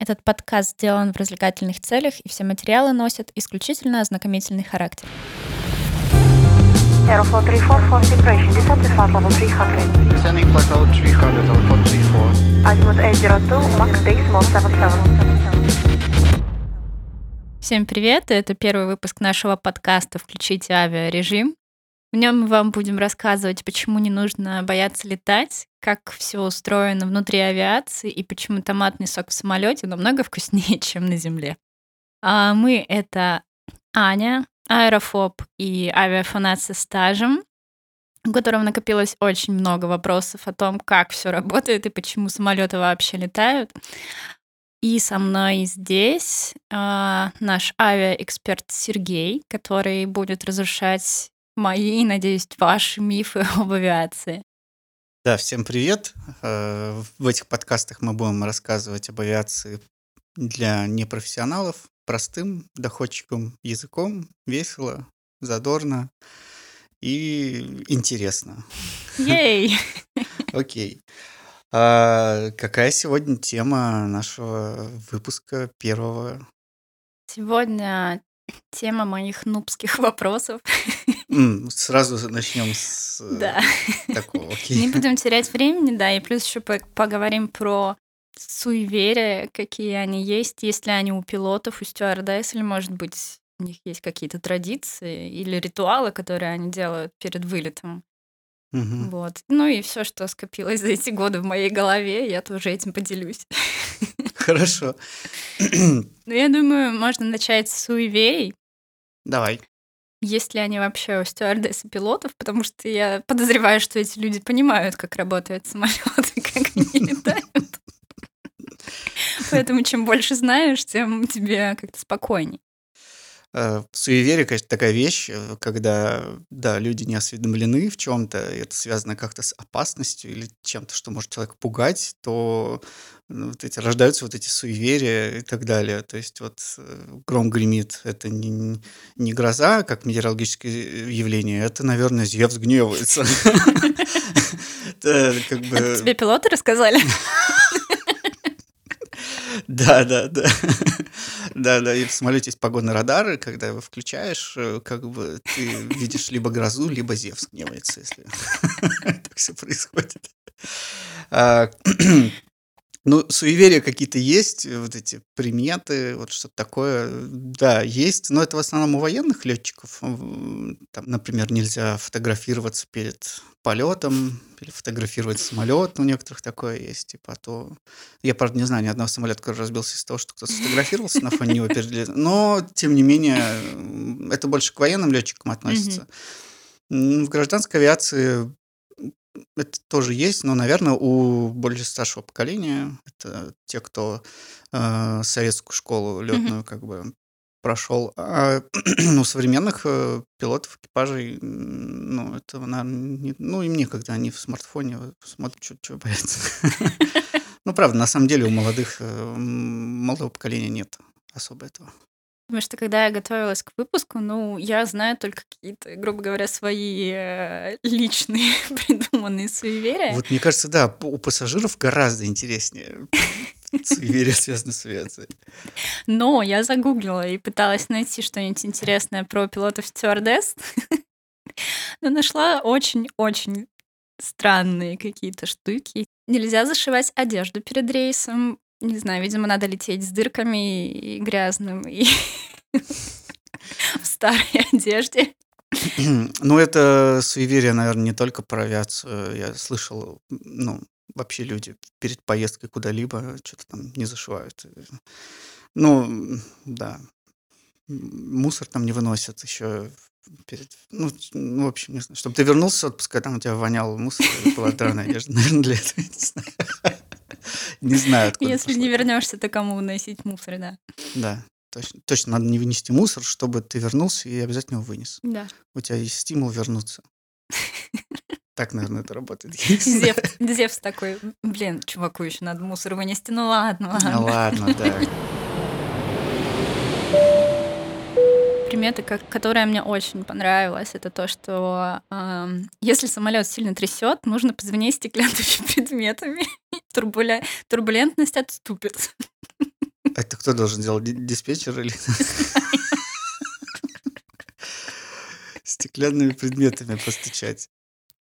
Этот подкаст сделан в развлекательных целях, и все материалы носят исключительно ознакомительный характер. Aeroflot 34 for separation. Descent to flight level 300. Descending flight level 300, Aeroflot 34. Azimuth 802, Max Decimal 77. Всем привет! Это первый выпуск нашего подкаста «Включите авиарежим». В нем мы вам будем рассказывать, почему не нужно бояться летать, как все устроено внутри авиации и почему томатный сок в самолете намного вкуснее, чем на земле. А мы — это Аня, аэрофоб и авиафанат со стажем, у которого накопилось очень много вопросов о том, как все работает и почему самолеты вообще летают. И со мной здесь а, наш авиаэксперт Сергей, который будет разрушать мои надеюсь, ваши мифы об авиации. Да, всем привет. Э, В этих подкастах мы будем рассказывать об авиации для непрофессионалов простым, доходчивым языком, весело, задорно и интересно. Ей! Окей. А какая сегодня тема нашего выпуска первого? Сегодня тема моих нубских вопросов. Сразу начнем с э, Да. такого. Не будем терять времени, да, и плюс еще поговорим про суеверия, какие они есть, есть ли они у пилотов, у стюардесс, или, может быть, у них есть какие-то традиции или ритуалы, которые они делают перед вылетом. Мгм. Вот. Ну и все, что скопилось за эти годы в моей голове, я тоже этим поделюсь. Хорошо. Ну, я думаю, можно начать с суеверий. Давай. Есть ли они вообще у стюардесс и пилотов? Потому что я подозреваю, что эти люди понимают, как работает самолет и как они летают. Поэтому чем больше знаешь, тем тебе как-то спокойней. Э, Суеверие, конечно, такая вещь, э, когда, да, люди не осведомлены в чем-то, это связано как-то с опасностью или чем-то, что может человека пугать, то ну, вот эти, рождаются вот эти суеверия и так далее. То есть вот э, гром гремит, это не, не гроза, как метеорологическое явление, это, наверное, Зевс гневается. Тебе пилоты рассказали? Да, да, да. Да, да, и в самолете есть погодные радары, когда его включаешь, э, как бы ты видишь либо грозу, либо Зевс гневается, если так все происходит. Ну, суеверия какие-то есть, э, вот эти приметы, вот что-то такое, да, есть, но это в основном у военных летчиков. Там, например, нельзя фотографироваться перед полетом или фотографировать самолет, у некоторых такое есть, типа, а то... Я, правда, не знаю ни одного самолета, который разбился из-за того, что кто-то сфотографировался на фоне него перед но, тем не менее, это больше к военным летчикам относится. В гражданской авиации это тоже есть, но, наверное, у более старшего поколения, это те, кто э, советскую школу летную как бы прошел. А у современных э, пилотов, экипажей, ну, это, наверное, не- ну, им некогда, они в смартфоне смотрят, что, боятся. Ну, правда, на самом деле у молодых, э, молодого поколения нет особо этого. Потому что когда я готовилась к выпуску, ну, я знаю только какие-то, грубо говоря, свои э, личные придуманные суеверия. Вот мне кажется, да, у пассажиров гораздо интереснее суеверия, связанные с авиацией. Но я загуглила и пыталась найти что-нибудь интересное про пилотов стюардесс. Но нашла очень-очень странные какие-то штуки. Нельзя зашивать одежду перед рейсом. Не знаю, видимо, надо лететь с дырками и грязным, и в старой одежде. Ну, это суеверие, наверное, не только про авиацию. Я слышал, ну, вообще люди перед поездкой куда-либо что-то там не зашивают. Ну, да. Мусор там не выносят еще перед... Ну, ну, в общем, не знаю. Чтобы ты вернулся с отпуска, там у тебя вонял мусор, была драная одежда. Наверное, для этого, не знаю. Не знаю, откуда Если не вернешься, то кому выносить мусор, да. Да, точно. Точно, надо не вынести мусор, чтобы ты вернулся и обязательно его вынес. Да. У тебя есть стимул вернуться. Так, наверное, это работает. Зевс, такой, блин, чуваку еще надо мусор вынести. Ну ладно, Ну ладно. ладно, да. Примета, как- которая мне очень понравилась, это то, что ам, если самолет сильно трясет, нужно позвонить стеклянными предметами. турбуля- Турбулентность отступит. А это кто должен делать? Ди- Диспетчер или... Стеклянными предметами постучать.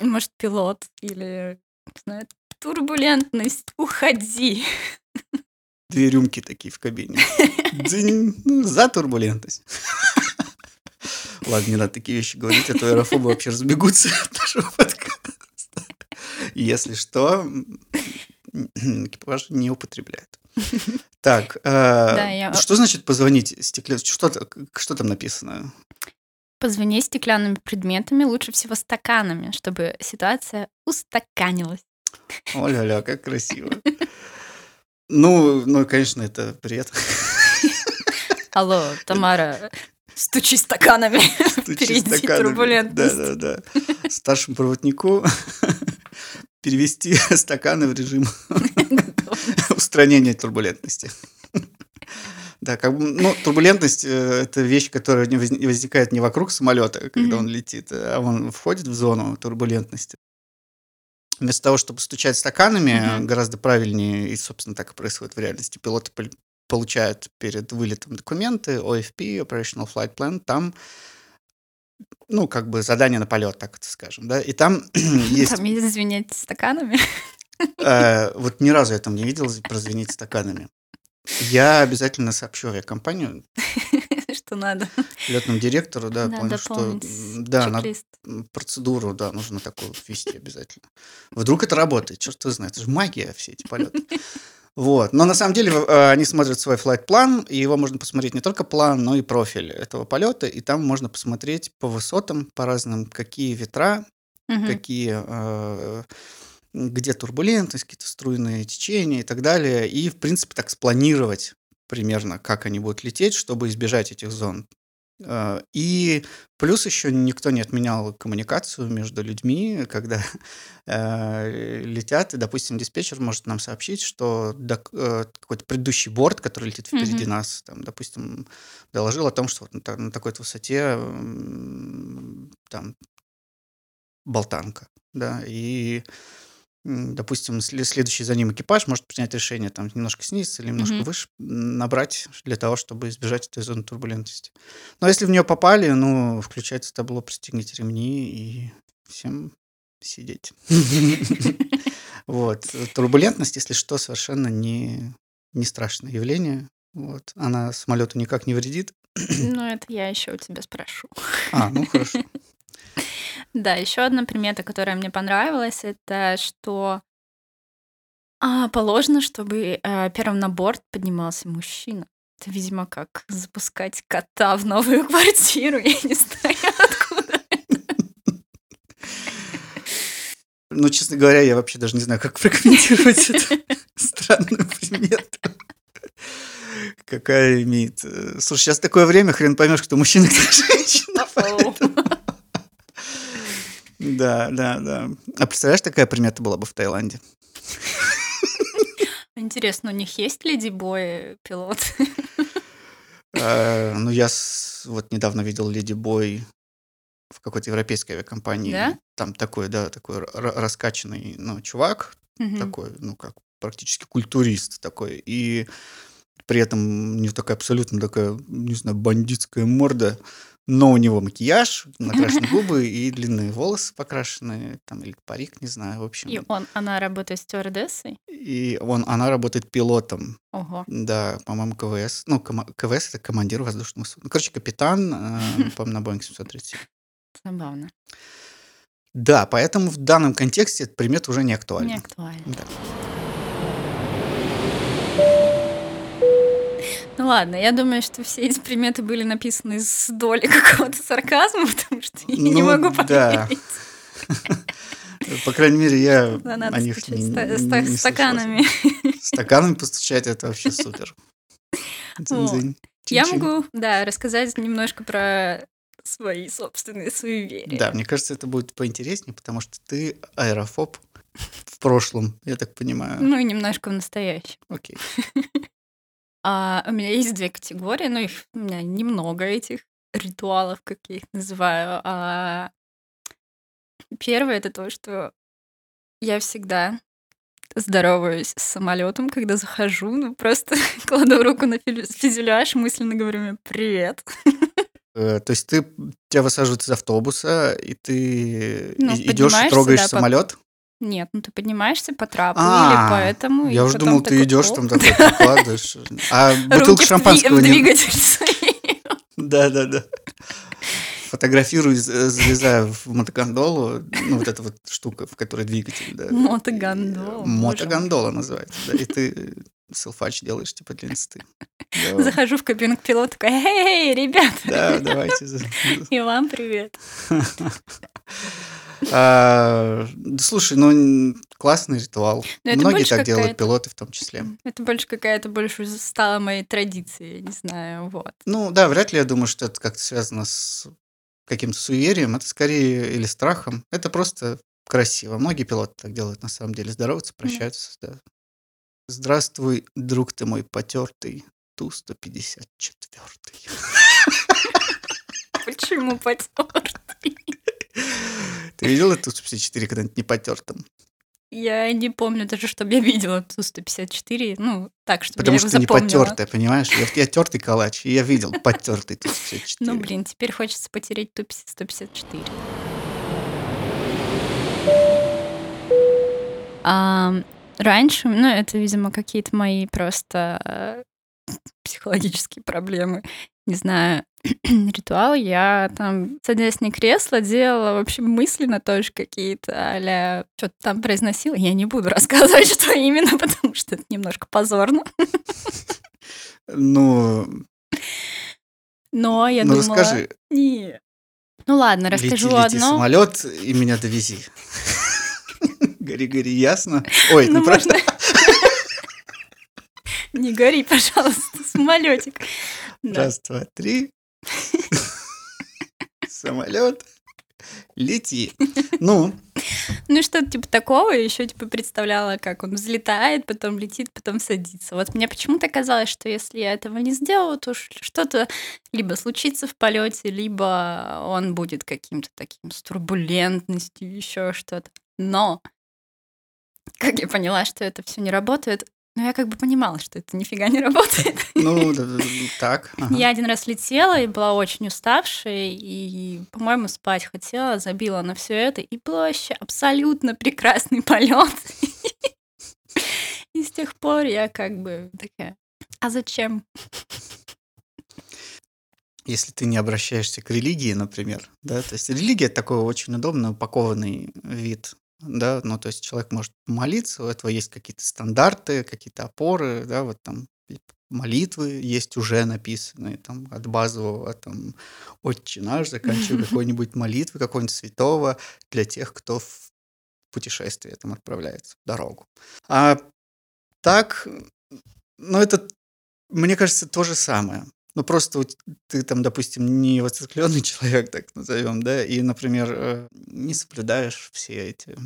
Может, пилот или, знаю, турбулентность, уходи. Две рюмки такие в кабине. Ну, за турбулентность. Ладно, не надо такие вещи говорить, а то аэрофобы вообще разбегутся от нашего подкаста. Если что, экипаж не употребляет. Так, э, что значит позвонить стеклянным? Что там написано? Позвони стеклянными предметами, лучше всего стаканами, чтобы ситуация устаканилась. Оля-ля, как красиво. Ну, ну, конечно, это бред. Алло, Тамара, стучи стаканами Стучи впереди стаканами. турбулентность. Да, да, да. Старшему проводнику перевести стаканы в режим устранения турбулентности. Да, как бы, ну, турбулентность э, это вещь, которая не возни- возникает не вокруг самолета, когда Мгм. он летит, а он входит в зону турбулентности. Вместо того, чтобы стучать стаканами, Мгм. гораздо правильнее, и, собственно, так и происходит в реальности. Пилоты получают перед вылетом документы, OFP, Operational Flight Plan, там ну, как бы задание на полет, так это скажем, да, и там есть, Там есть звенеть стаканами. э, вот ни разу я там не видел прозвенеть стаканами. Я обязательно сообщу авиакомпанию, Что надо. летному директору, да, Надо понял, что да, м, процедуру, да, нужно такую ввести обязательно. Вдруг это работает, черт его знает, это же магия все эти полеты. Вот. Но на самом деле э, они смотрят свой флайт-план, и его можно посмотреть не только план, но и профиль этого полета, и там можно посмотреть по высотам, по разным, какие ветра, Мгм. какие, э, где турбулентность, какие-то струйные течения и так далее, и, в принципе, так спланировать примерно, как они будут лететь, чтобы избежать этих зон. Э, И плюс еще никто не отменял коммуникацию между людьми, когда э, летят, и, допустим, диспетчер может нам сообщить, что док- э, какой-то предыдущий борт, который летит впереди Мгм. нас, там, допустим, доложил о том, что вот на, на такой-то высоте м, там болтанка, да, и, допустим, сле- следующий за ним экипаж может принять решение там немножко снизиться или немножко Мгм. выше набрать для того, чтобы избежать этой зоны турбулентности. Но если в нее попали, ну, включается табло, пристегните ремни и всем сидеть. Вот. Турбулентность, если что, совершенно не, не страшное явление. Вот. Она самолету никак не вредит. Ну, это я еще у тебя спрошу. А, ну хорошо. Да, еще одна примета, которая мне понравилась, это что а, положено, чтобы а, первым на борт поднимался мужчина. Это, видимо, как запускать кота в новую квартиру. Я не знаю, откуда. Ну, честно говоря, я вообще даже не знаю, как прокомментировать эту странную примету. Какая имеет... э, Слушай, сейчас такое время, хрен поймешь, кто мужчина, кто женщина. Да, да, да. А представляешь, такая примета была бы в Таиланде? Интересно, у них есть леди-бой пилот? Э, Ну, я вот недавно видел Леди Бой в какой-то европейской авиакомпании. Да? Там такой, да, такой раскачанный, ну, чувак, такой, ну, как практически культурист такой. И при этом не такая абсолютно такая, не знаю, бандитская морда, но у него макияж, накрашены губы и длинные волосы покрашены, там, или парик, не знаю, в общем. И он, она работает стюардессой? И он, она работает пилотом, Ого. да, по-моему, КВС. Ну, КВС — это командир воздушного судна. Ну, короче, капитан, э, по-моему, на Боинг 737. Забавно. Да, поэтому в данном контексте этот примет уже не актуален. Не актуально. Да. Ну ладно, я думаю, что все эти приметы были написаны с долей какого-то сарказма, потому что я не Ну, могу да. поверить. По крайней мере, я Да, Надо о них не, ста- не- не стаканами. Стаканами постучать — это вообще супер. Я могу, да, рассказать немножко про свои собственные суеверия. Да, мне кажется, это будет поинтереснее, потому что ты аэрофоб в прошлом, я так понимаю. Ну и немножко в настоящем. Окей. А, у меня есть две категории, но их у меня немного этих ритуалов, как я их называю. А, первое это то, что я всегда здороваюсь с самолетом, когда захожу, ну просто кладу руку на фюзеляж, мысленно говорю мне «Привет». Э, То есть ты тебя высаживают из автобуса, и ты Ну, идешь трогаешь самолет. Нет, ну ты поднимаешься по трапу А, или по этому. и Я уже думал, ты такой, идешь там такой прикладываешь. А бутылку шампанского не... Да, да, да. Фотографирую, залезаю в мотогондолу, ну, вот эта вот штука, в которой двигатель, да. Мотогондола, боже мой. Мотогондола называется, да. И ты селфач делаешь, типа, для инсты. Да, Захожу в кабину к пилоту, такая, эй, ребят, Да, давайте. и вам привет. А, да Слушай, ну, классный ритуал. Но это Многие так делают, пилоты в том числе. Это больше какая-то больше стала моей традицией, я не знаю, вот. Ну, да, вряд ли я думаю, что это как-то связано с каким-то суеверием. Это скорее или страхом. Это просто красиво. Многие пилоты так делают, на самом деле. Здороваются, прощаются. Да. Здравствуй, друг ты мой потертый, Ту-154. Почему потертый? Ты видел Ту-154 когда-нибудь не потертым? Я не помню даже, чтобы я видела Ту-154, ну, так, чтобы Потому я что его не запомнила. потертая, понимаешь? Я, я тертый калач, и я видел потертый Ту-154. Ну, блин, теперь хочется потереть Ту-154. А, раньше, ну, это, видимо, какие-то мои просто э, психологические проблемы. Не знаю, ритуал. Я там, садясь на кресло, делала вообще мысленно тоже какие-то а что-то там произносила. Я не буду рассказывать, что именно, потому что это немножко позорно. Ну, Но я ну думала... расскажи. Не. Ну ладно, Лети, расскажу лети, одно. самолет и меня довези. Гори, гори, ясно? Ой, Ну, ну просто... Не гори, пожалуйста, самолетик. Раз, два, три. Самолет. Лети. Ну, Ну что-то типа такого, еще типа представляла, как он взлетает, потом летит, потом садится. Вот мне почему-то казалось, что если я этого не сделаю, то что-то либо случится в полете, либо он будет каким-то таким с турбулентностью, еще что-то. Но как я поняла, что это все не работает, но я как бы понимала, что это нифига не работает. ну, так. ага. Я один раз летела и была очень уставшей, и, по-моему, спать хотела, забила на все это, и был вообще абсолютно прекрасный полет. И с тех пор я как бы такая, а зачем? Если ты не обращаешься к религии, например, да, то есть религия такой очень удобно упакованный вид, да, ну, то есть человек может молиться, у этого есть какие-то стандарты, какие-то опоры, да, вот там молитвы есть уже написанные, там, от базового, там, «Отче наш», заканчивая какой-нибудь молитвы, какого-нибудь святого для тех, кто в путешествие там отправляется, в дорогу. А так, ну, это, мне кажется, то же самое. Ну, просто вот ты там, допустим, не воцеркленный человек, так назовем, да, и, например, э, не соблюдаешь все эти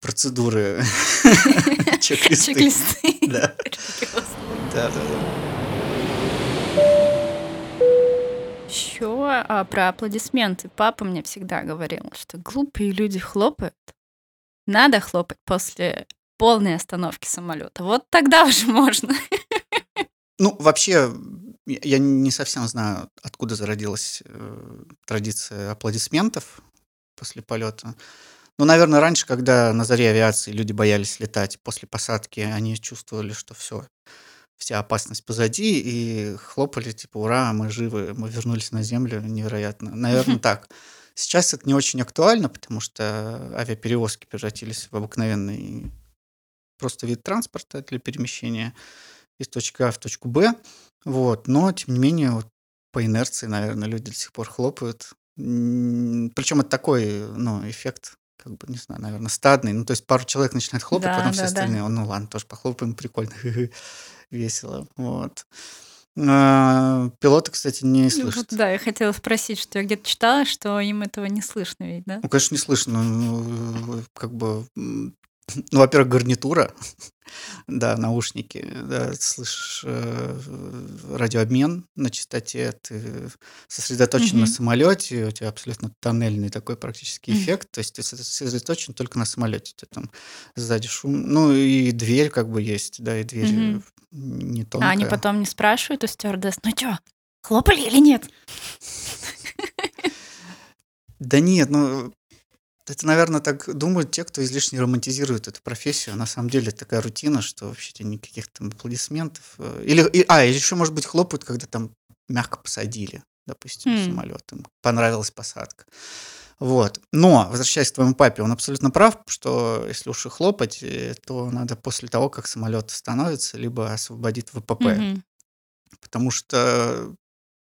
процедуры, чек-листы. Чек-листы. Да, да, да. Еще а, про аплодисменты. Папа мне всегда говорил, что глупые люди хлопают. Надо хлопать после полной остановки самолета. Вот тогда уже можно. Ну, вообще, я не совсем знаю, откуда зародилась э, традиция аплодисментов после полета. Ну, наверное, раньше, когда на заре авиации люди боялись летать после посадки, они чувствовали, что все, вся опасность позади, и хлопали, типа, ура, мы живы, мы вернулись на Землю, невероятно. Наверное, так. Сейчас это не очень актуально, потому что авиаперевозки превратились в обыкновенный просто вид транспорта для перемещения из точки А в точку Б. Вот. Но, тем не менее, вот по инерции, наверное, люди до сих пор хлопают. Причем это такой, ну, эффект, как бы, не знаю, наверное, стадный. Ну, то есть пару человек начинает хлопать, Да, потом все да, да. остальные, ну, ладно, тоже похлопаем, прикольно, весело. Вот. А, Пилоты, кстати, не Ну, слышат. да, я хотела спросить, что я где-то читала, что им этого не слышно ведь, да? Ну, конечно, не слышно. Ну, как бы Ну, во-первых, гарнитура, да, наушники, да, слышишь э, радиообмен на частоте, ты сосредоточен на Мгм. самолете, у тебя абсолютно тоннельный такой практически Мгм. эффект, то есть ты сосредо- сосредоточен только на самолете, тебя там сзади шум, ну и дверь как бы есть, да, и дверь э, не А они тонкая. потом не спрашивают у стюардесс, ну чё, хлопали или нет? Да нет, ну это, наверное, так думают те, кто излишне романтизирует эту профессию. А на самом деле такая рутина, что вообще никаких там аплодисментов. э, Или, и- а, или еще, может быть, хлопают, когда там мягко посадили, допустим, Хм. самолет, им понравилась посадка. Вот. Но, возвращаясь к твоему папе, он абсолютно прав, что если уж и хлопать, э, то надо после того, как самолет остановится, либо освободит ВПП. Мгм. Потому что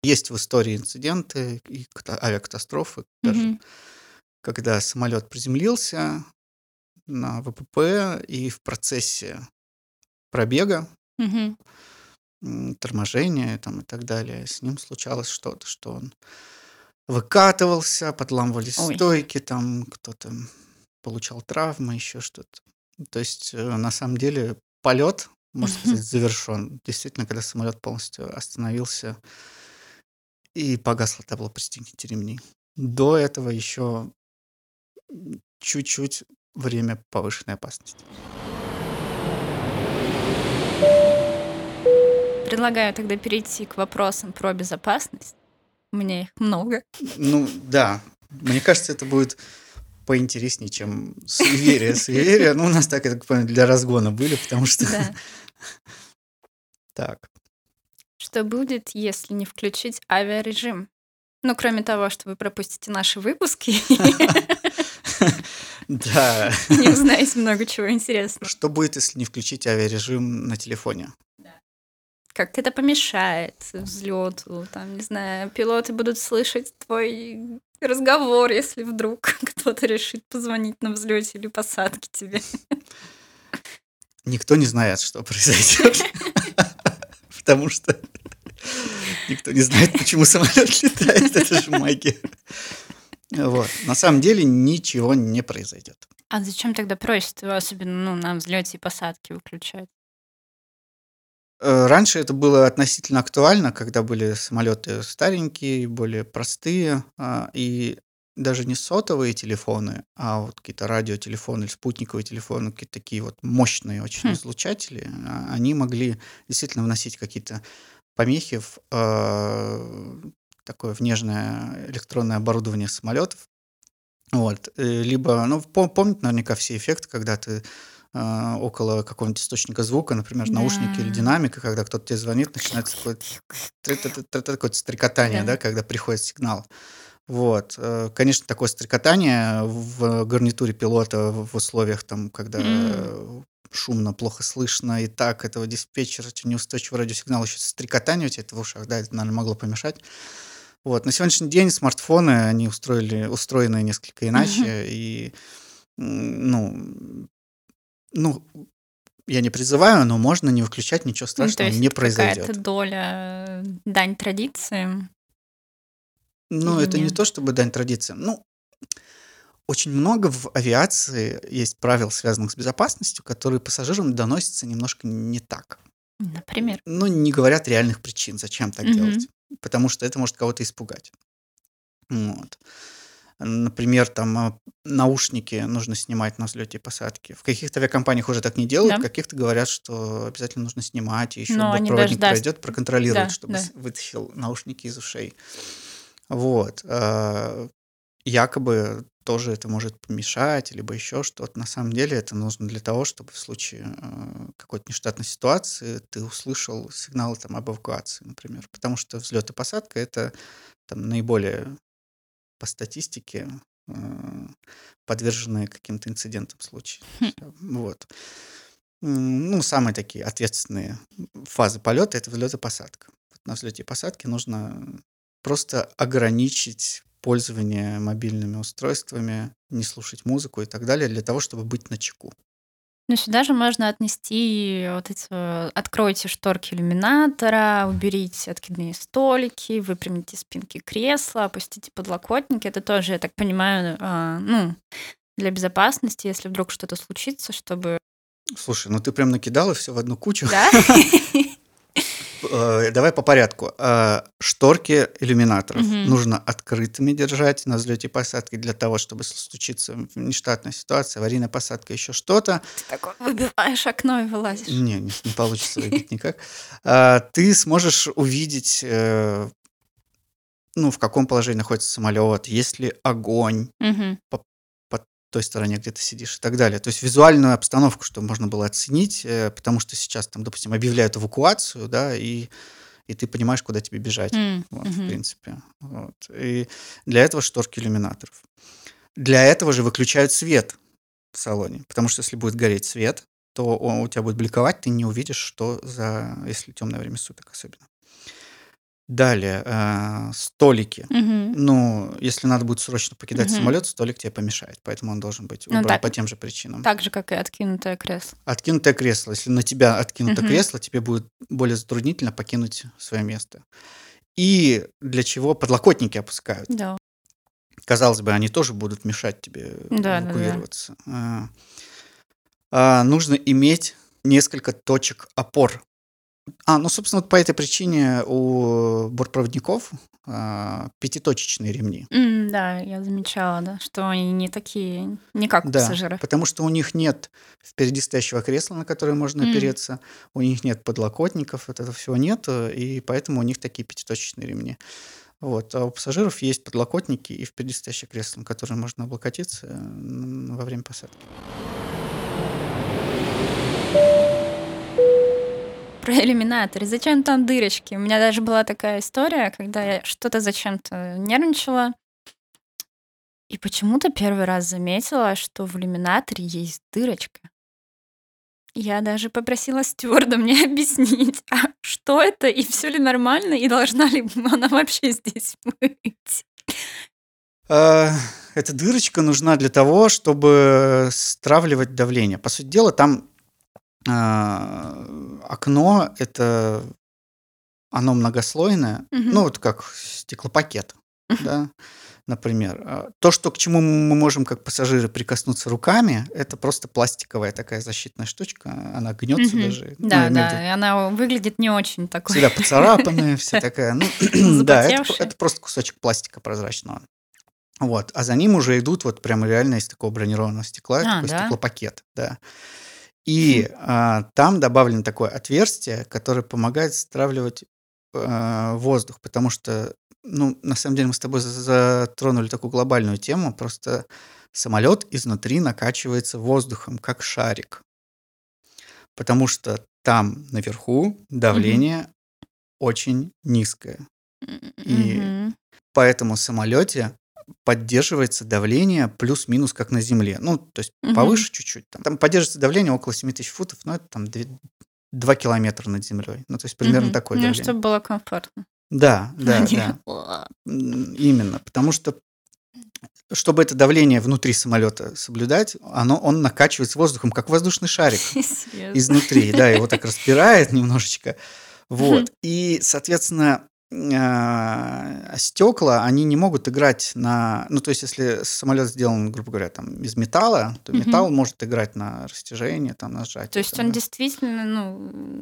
есть в истории инциденты и ката- авиакатастрофы, даже Мгм. Когда самолет приземлился на ВПП и в процессе пробега, м, торможения там, и так далее, с ним случалось что-то, что он выкатывался, подламывались Ой. стойки, там кто-то получал травмы, еще что-то. То есть, э, на самом деле, полет, можно сказать, завершен. Действительно, когда самолет полностью остановился и погасло табло «Пристегните ремни». До этого еще чуть-чуть время повышенной опасности. Предлагаю тогда перейти к вопросам про безопасность. У меня их много. Ну, да. Мне кажется, это будет поинтереснее, чем суеверие. Суеверие, ну, у нас так, я так понимаю, для разгона были, потому что... Да. Так. Что будет, если не включить авиарежим? Ну, кроме того, что вы пропустите наши выпуски Да. не узнаете много чего интересного. Что будет, если не включить авиарежим на телефоне? Как это помешает взлету? Там, не знаю, пилоты будут слышать твой разговор, если вдруг кто-то решит позвонить на взлете или посадке тебе. Никто не знает, что произойдет. Потому что никто не знает, почему самолет летает. Это же магия. Вот. На самом деле ничего не произойдет. А зачем тогда просят его, особенно ну, на взлете и посадке выключать? Э, Раньше это было относительно актуально, когда были самолеты старенькие, более простые, а, и даже не сотовые телефоны, а вот какие-то радиотелефоны или спутниковые телефоны, какие-то такие вот мощные очень Хм. излучатели, а, они могли действительно вносить какие-то помехи в э, такое в нежное электронное оборудование самолетов. Вот. э, Либо, ну, пом- помните наверняка все эффекты, когда ты э, около какого-нибудь источника звука, например, наушники или Да. динамика, когда кто-то тебе звонит, начинается такое, тры-тры-тры-тры, такое стрекотание, Да. да, когда приходит сигнал. Вот. Э, Конечно, такое стрекотание в гарнитуре пилота в условиях, там, когда М. шумно, плохо слышно, и так этого диспетчера, неустойчивый радиосигнал, еще стрекотание у тебя это в ушах, да, это, наверное, могло помешать. Вот. На сегодняшний день смартфоны, они устроили, устроены несколько иначе, и, ну, ну, я не призываю, но можно не выключать, ничего Ну, страшного есть не это какая-то произойдет. доля э, дань традициям. Ну, это не нет? то, чтобы дань традициям. Ну, очень много в авиации есть правил, связанных с безопасностью, которые пассажирам доносятся немножко не так. Например. Ну, не говорят реальных причин, зачем так Мгм. делать. Потому что это может кого-то испугать. Вот. Например, там а, наушники нужно снимать на взлете и посадке. В каких-то авиакомпаниях уже так не делают, Да. в каких-то говорят, что обязательно нужно снимать, и еще Но они бортпроводник даже, пройдет, проконтролирует, да, чтобы да. вытащил наушники из ушей. Вот. Якобы тоже это может помешать, либо еще что-то. На самом деле это нужно для того, чтобы в случае э, какой-то нештатной ситуации ты услышал сигналы там, об эвакуации, например. Потому что взлет и посадка это там, наиболее по статистике э, подверженные каким-то инцидентам случаи. Хм. Вот. Ну, самые такие ответственные фазы полета это взлет и посадка. Вот на взлете и посадке нужно просто ограничить пользование мобильными устройствами, не слушать музыку и так далее, для того, чтобы быть на чеку. Ну, сюда же можно отнести вот эти... э, Откройте шторки иллюминатора, уберите откидные столики, выпрямите спинки кресла, опустите подлокотники. Это тоже, я так понимаю, а, ну, для безопасности, если вдруг что-то случится, чтобы... Слушай, ну ты прям накидала все в одну кучу. Да? Э, Давай по порядку. Э, Шторки иллюминаторов Мгм. нужно открытыми держать на взлете и посадке для того, чтобы если случится нештатная ситуация, аварийная посадка, еще что-то. Ты такой выбиваешь окно и вылазишь. Не, не, не получится выбить никак. А, Ты сможешь увидеть, э, ну, в каком положении находится самолет, есть ли огонь Мгм. В той стороне, где ты сидишь и так далее. То есть визуальную обстановку, чтобы можно было оценить, э, потому что сейчас там, допустим, объявляют эвакуацию, да, и, и ты понимаешь, куда тебе бежать. М, Вот, в мгм. принципе. Вот. И для этого шторки иллюминаторов. Для этого же выключают свет в салоне. Потому что если будет гореть свет, то он у тебя будет бликовать, ты не увидишь, что за... Если темное время суток особенно. Далее, э, столики. Мгм. Ну, если надо будет срочно покидать Мгм. самолет, столик тебе помешает. Поэтому он должен быть Ну убран так. по тем же причинам. Так же, как и откинутое кресло. Откинутое кресло. Если на тебя откинуто Мгм. кресло, тебе будет более затруднительно покинуть свое место. И для чего подлокотники опускают? Да. Казалось бы, они тоже будут мешать тебе Да, да, да. эвакуироваться. А, а, нужно иметь несколько точек опор. А, ну, собственно, вот по этой причине у бортпроводников а, пятиточечные ремни. М, Да, я замечала, да, что они не такие, не как у Да, пассажиров. потому что у них нет впереди стоящего кресла, на которое можно М. опереться, у них нет подлокотников, вот этого всего нет, и поэтому у них такие пятиточечные ремни. Вот. А у пассажиров есть подлокотники и впереди стоящее кресло, на которое можно облокотиться м, во время посадки. Про иллюминаторы. Зачем там дырочки? У меня даже была такая история, когда я что-то зачем-то нервничала. И почему-то первый раз заметила, что в иллюминаторе есть дырочка. Я даже попросила стюарда мне объяснить, а что это, и все ли нормально, и должна ли она вообще здесь быть. А, Эта дырочка нужна для того, чтобы стравливать давление. По сути дела, там окно это оно многослойное, Мгм. ну вот как стеклопакет, да, например. А, То, что к чему мы можем как пассажиры прикоснуться руками, это просто пластиковая такая защитная штучка, она гнется Мгм. даже. ну, Да, в виду, да, и она выглядит не очень такой. Всегда поцарапанная, вся такая. Ну, да, это, просто кусочек пластика прозрачного. Вот. А за ним уже идут вот прямо реально из такого бронированного стекла, А, такой да? стеклопакет, да. И а, там добавлено такое отверстие, которое помогает стравливать а, воздух, потому что, ну, на самом деле мы с тобой за- затронули такую глобальную тему, просто самолет изнутри накачивается воздухом, как шарик, потому что там наверху давление очень низкое. И Мгм. Поэтому в самолете поддерживается давление плюс-минус как на Земле. Ну, то есть Мгм. повыше чуть-чуть. Там, там поддерживается давление около 7 тысяч футов, но это там 2 километра над землей. Ну, то есть примерно Мгм. такое Ну, давление. чтобы было комфортно. Да, да, да. Именно. Потому что чтобы это давление внутри самолета соблюдать, оно, он накачивается воздухом, как воздушный шарик изнутри, да, его так распирает немножечко. Вот. И, соответственно, стекла, они не могут играть на... Ну, то есть, если самолет сделан, грубо говоря, там, из металла, то Мгм. металл может играть на растяжение, там, на сжатие. То есть он действительно, ну,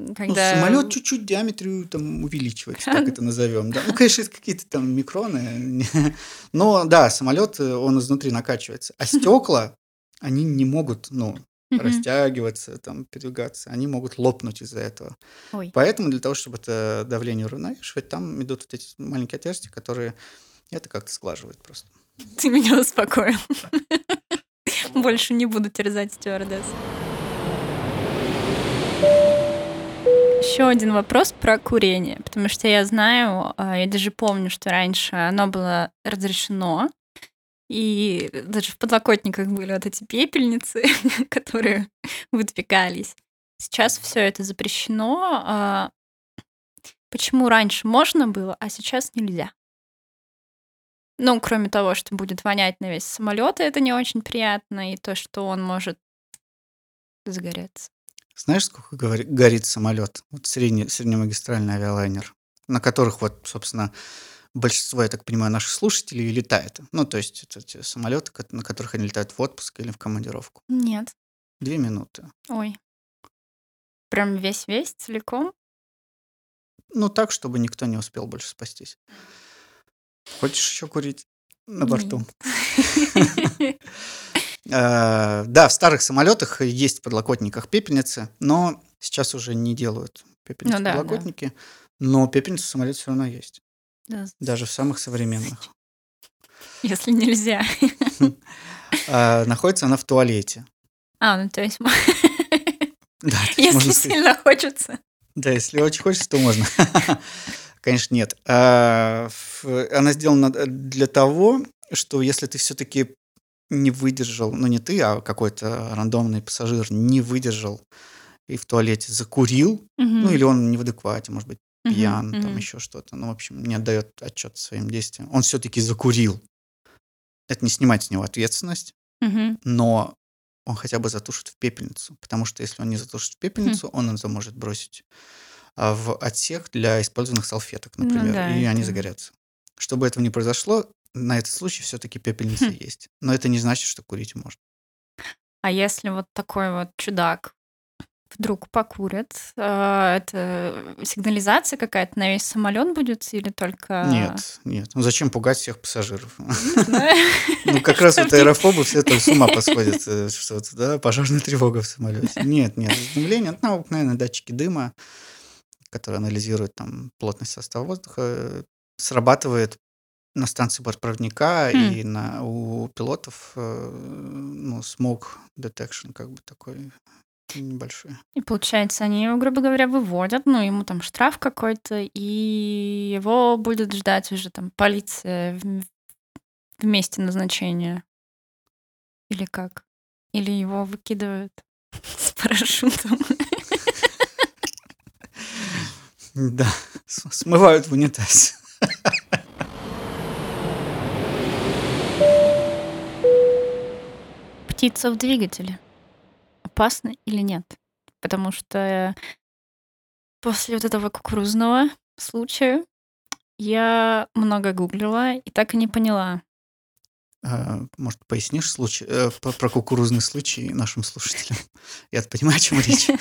Ну, когда... самолет чуть-чуть в диаметре там увеличивается, так это назовем. Да? Ну, конечно, какие-то там микроны. Но да, самолет, э, он изнутри накачивается. А стекла, они не могут, ну, Мгм. растягиваться, там, передвигаться. Они могут лопнуть из-за этого. Ой. Поэтому для того, чтобы это давление уравновешивать, там идут вот эти маленькие отверстия, которые это как-то сглаживают просто. Ты меня успокоил. Больше не буду терзать стюардесс. Еще один вопрос про курение, потому что я знаю, а, я даже помню, что раньше оно было разрешено, и даже в подлокотниках были вот эти пепельницы, которые выдвигались. Сейчас все это запрещено. а Почему раньше можно было, а сейчас нельзя? Ну, кроме того, что будет вонять на весь самолет, это не очень приятно, и то, что он может загореться. Знаешь, сколько горит самолет? Вот средний, среднемагистральный авиалайнер, на которых вот, собственно, большинство, я так понимаю, наших слушателей летает. Ну, то есть это те самолеты, на которых они летают в отпуск или в командировку. Нет. Две минуты. Ой. Прям весь-весь целиком? Ну, так, чтобы никто не успел больше спастись. Хочешь еще курить на борту? Э, Да, в старых самолетах есть в подлокотниках пепельницы, но сейчас уже не делают пепельницы Ну да. подлокотники. Но пепельница в самолете все равно есть. Да, Даже в самых современных. Если нельзя. А, Находится она в туалете. А, ну то есть, Да, то есть если можно сильно хочется. Да, если очень хочется, то можно. Конечно, нет. А, Она сделана для того, что если ты все-таки не выдержал, ну не ты, а какой-то рандомный пассажир не выдержал и в туалете закурил, ну или он не в адеквате, может быть, пьян, там еще что-то, ну, в общем, не отдает отчет своим действиям, он все-таки закурил. Это не снимать с него ответственность, но он хотя бы затушит в пепельницу, потому что если он не затушит в пепельницу, он это может бросить а, в отсек для использованных салфеток, Ну например, да, и они это- загорятся. Чтобы этого не произошло, на этот случай все-таки пепельница Хм. есть. Но это не значит, что курить можно. А если вот такой вот чудак вдруг покурит, а, это сигнализация какая-то на весь самолет будет или только... Нет, нет. Ну зачем пугать всех пассажиров? Знаю. Ну, как раз вот аэрофобы все это с ума посходят, э, что да, пожарная тревога в самолете. Нет, нет, заземление, это ну, обыкновенные датчики дыма, которые анализируют там плотность состава воздуха, срабатывает на станции бортпроводника Хм. и на, у пилотов э, ну, smoke detection как бы такой небольшой. И получается, они его, грубо говоря, выводят, ну, ему там штраф какой-то, и его будет ждать уже там полиция в, месте назначения. Или как? Или его выкидывают с парашютом. Да, смывают в унитаз. Птица в двигателе. Опасно или нет? Потому что после вот этого кукурузного случая я много гуглила и так и не поняла. А, Может, пояснишь случай, э, про кукурузный случай нашим слушателям? Я понимаю, о чем речь.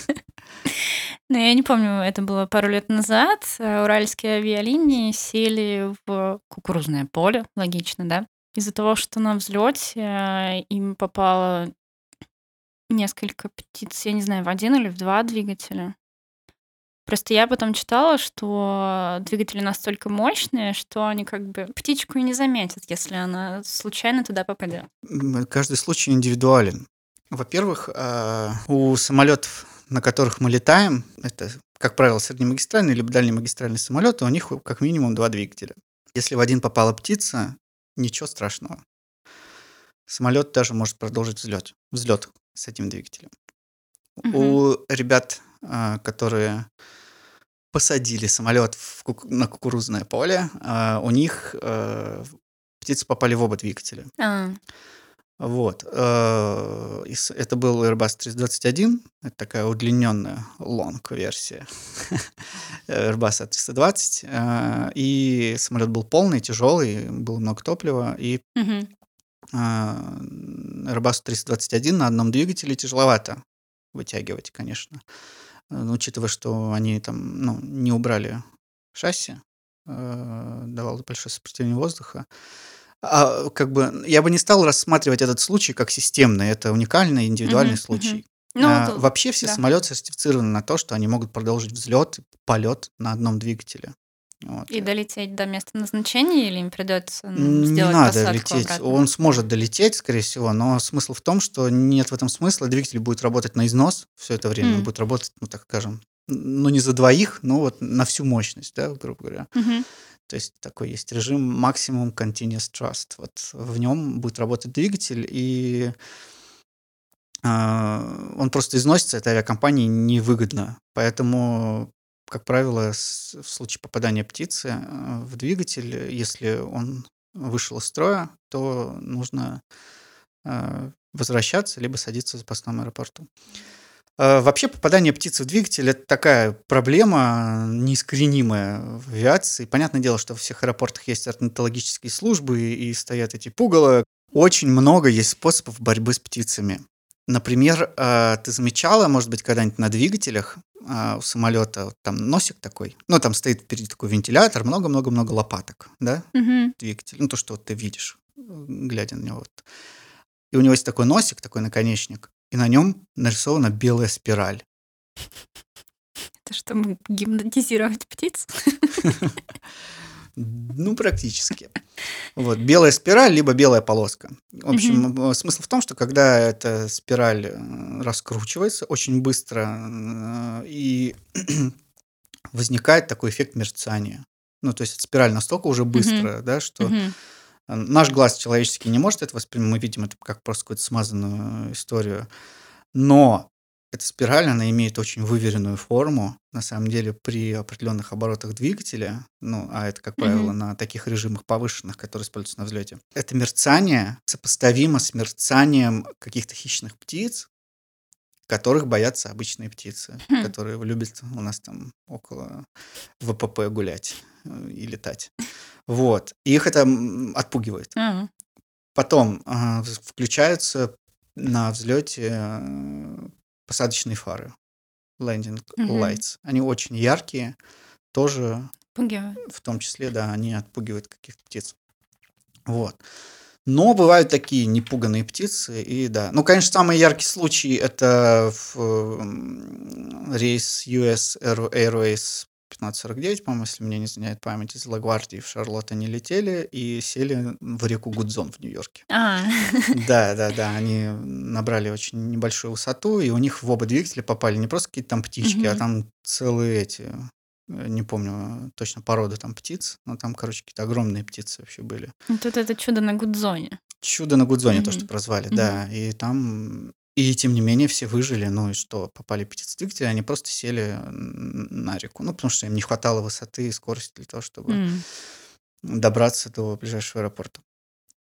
Ну, я не помню, это было пару лет назад. э, Уральские авиалинии сели в кукурузное поле, логично, да? Из-за того, что на взлете э, им попало несколько птиц, я не знаю, в один или в два двигателя. Просто я потом читала, что двигатели настолько мощные, что они как бы птичку и не заметят, если она случайно туда попадет. Каждый случай индивидуален. Во-первых, а, у самолетов, на которых мы летаем, это, как правило, среднемагистральные либо дальнемагистральные самолеты, у них как минимум два двигателя. Если в один попала птица, ничего страшного. Самолет даже может продолжить взлет, взлет с этим двигателем. У ребят, а, которые посадили самолет в куку- на кукурузное поле, а, у них э, птицы попали в оба двигателя. А, Вот. э, Это был Airbus 321. Это такая удлиненная лонг-версия Airbus A320. э, И самолет был полный, тяжелый, было много топлива. И мгм. Э, Airbus 321 на одном двигателе тяжеловато вытягивать, конечно. Э, но Учитывая, что они там ну, не убрали шасси, э, давало большое сопротивление воздуха. А, как бы я бы не стал рассматривать этот случай как системный, это уникальный индивидуальный Мгм, случай. Ну, А, вот, вообще все да. самолеты сертифицированы на то, что они могут продолжить взлет, полет на одном двигателе. Вот. И долететь до места назначения или им придется ну, Не сделать надо посадку лететь. обратно? Он сможет долететь, скорее всего, но смысл в том, что нет в этом смысла. Двигатель будет работать на износ все это время. Он М. будет работать, ну так скажем, ну не за двоих, но вот на всю мощность, да, грубо говоря. Мгм. То есть такой есть режим максимум continuous trust. Вот в нем будет работать двигатель, и а, он просто износится этой авиакомпании невыгодно. Поэтому, как правило, в случае попадания птицы э, в двигатель, если он вышел из строя, то нужно э, возвращаться, либо садиться в запасном аэропорту. Э, Вообще попадание птицы в двигатель – это такая проблема неискоренимая в авиации. Понятное дело, что во всех аэропортах есть орнитологические службы и стоят эти пугало. Очень много есть способов борьбы с птицами. Например, э, ты замечала, может быть, когда-нибудь на двигателях э, у самолета вот там носик такой, ну, там стоит впереди такой вентилятор, много-много-много лопаток, да, Мгм. двигатель, ну, то, что вот ты видишь, э, глядя на него. вот. И у него есть такой носик, такой наконечник, и на нем нарисована белая спираль. Это чтобы гипнотизировать птиц? Ну, практически. Вот, белая спираль, либо белая полоска. В общем, э, смысл в том, что когда эта спираль э, раскручивается очень быстро, э, и возникает такой эффект мерцания. Ну, то есть спираль настолько уже быстрая, да, что э, наш глаз человеческий не может это воспринимать. Мы видим это как просто какую-то смазанную историю. Но эта спираль, она имеет очень выверенную форму. На самом деле, при определенных оборотах двигателя, ну, а это, как правило, Мгм. на таких режимах повышенных, которые используются на взлете, это мерцание сопоставимо с мерцанием каких-то хищных птиц, которых боятся обычные птицы, Хм. которые любят у нас там около ВПП гулять э, и летать. Вот. И их это отпугивает. А, Потом в- включаются на взлете э, посадочные фары, landing Мгм. lights. Они очень яркие, тоже пугивает. в том числе, да, они отпугивают каких-то птиц. Вот. Но бывают такие непуганные птицы, и да. Ну, конечно, самый яркий случай это в, рейс US Air- Airways 1549, по-моему, если мне не изменяет память, из Лагвардии в Шарлотт они летели и сели в реку Гудзон в Нью-Йорке. А, Да, да, да, они набрали очень небольшую высоту, и у них в оба двигателя попали не просто какие-то там птички, а там целые эти, э, не помню точно породы там птиц, но там, короче, какие-то огромные птицы вообще были. тут это чудо на Гудзоне. Чудо на Гудзоне, то, что прозвали, да, и там... И тем не менее все выжили, ну и что, попали в двигатель, они просто сели на реку, ну потому что им не хватало высоты и скорости для того, чтобы М. добраться до ближайшего аэропорта.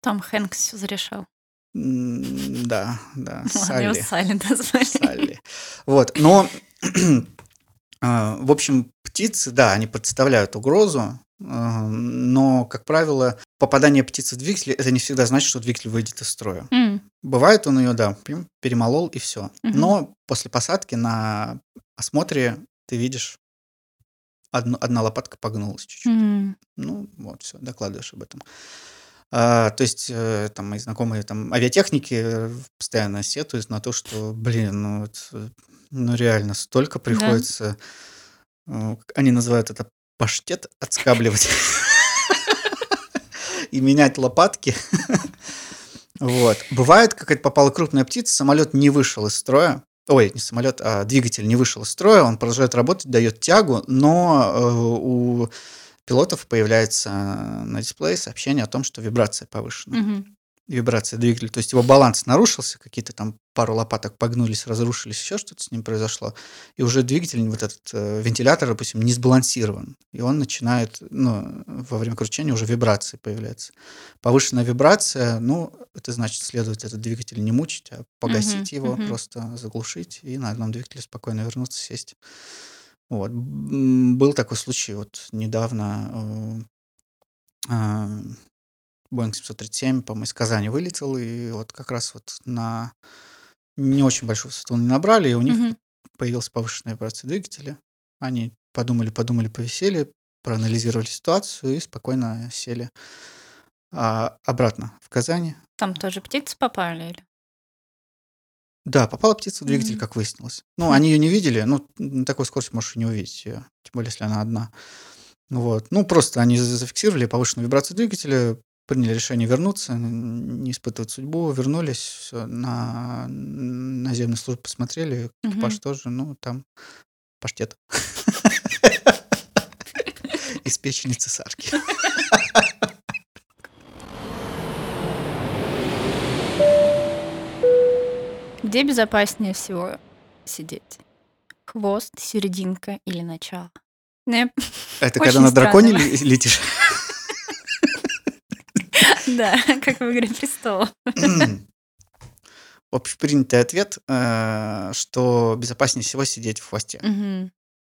Том Хэнкс все зарешал. Да, да, Ладно, Салли. Салли назвали. Салли. Вот, но, а, в общем, птицы, да, они представляют угрозу, а, но, как правило, попадание птицы в двигатель, это не всегда значит, что двигатель выйдет из строя. М, Бывает он ее, да, перемолол и все. Мгм. Но после посадки на осмотре ты видишь, одну- одна лопатка погнулась чуть-чуть. м. Ну, вот, все, докладываешь об этом. А, то есть, э, там, мои знакомые там, авиатехники э, постоянно сетуют на то, что, блин, ну, вот, э, ну реально, столько приходится... э, как Они называют это паштет отскабливать и менять лопатки. Вот. Бывает, какая-то попала крупная птица, самолет не вышел из строя. Ой, не самолет, а двигатель не вышел из строя, он продолжает работать, дает тягу, но э, у пилотов появляется на дисплее сообщение о том, что вибрация повышена. Мгм. Вибрация двигателя. То есть его баланс нарушился, какие-то там пару лопаток погнулись, разрушились, еще что-то с ним произошло. И уже двигатель, вот этот э, вентилятор, допустим, не сбалансирован. И он начинает, ну, во время кручения уже вибрации появляются. Повышенная вибрация, ну, это значит, следует этот двигатель не мучить, а погасить Мгм, его, мгм. просто заглушить и на одном двигателе спокойно вернуться, сесть. Вот. Был такой случай вот недавно. э, а, Боинг 737, по-моему, из Казани вылетел, и вот как раз вот на не очень большую высоту не набрали, и у них Мгм. появилась повышенная вибрация двигателя. Они подумали, подумали, повисели, проанализировали ситуацию и спокойно сели а, обратно в Казани. Там тоже птицы попали? Или? Да, попала птица в двигатель, Мгм. как выяснилось. Ну, они ее не видели, ну, на такой скорости можешь и не увидеть ее, тем более, если она одна. Вот. Ну, просто они за- зафиксировали повышенную вибрацию двигателя, приняли решение вернуться, не испытывать судьбу, вернулись, всё, на наземную службу посмотрели, экипаж Мгм. тоже, ну, там паштет. Из печени цесарки. Где безопаснее всего сидеть? Хвост, серединка или начало? Ну, Это когда на драконе летишь? Да, как в «Игре престолов». общепринятый ответ, э, что безопаснее всего сидеть в хвосте.